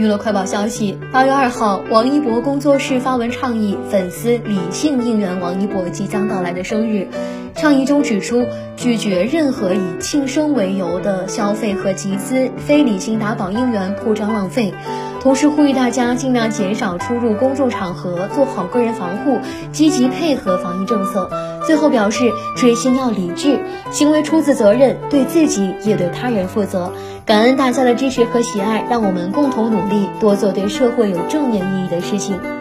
娱乐快报消息：八月二号，王一博工作室发文倡议粉丝理性应援王一博即将到来的生日。倡议中指出，拒绝任何以庆生为由的消费和集资，非理性打榜应援，铺张浪费。同时呼吁大家尽量减少出入公众场合，做好个人防护，积极配合防疫政策。最后表示，追星要理智，行为出自责任，对自己也对他人负责。感恩大家的支持和喜爱，让我们共同努力，多做对社会有正面意义的事情。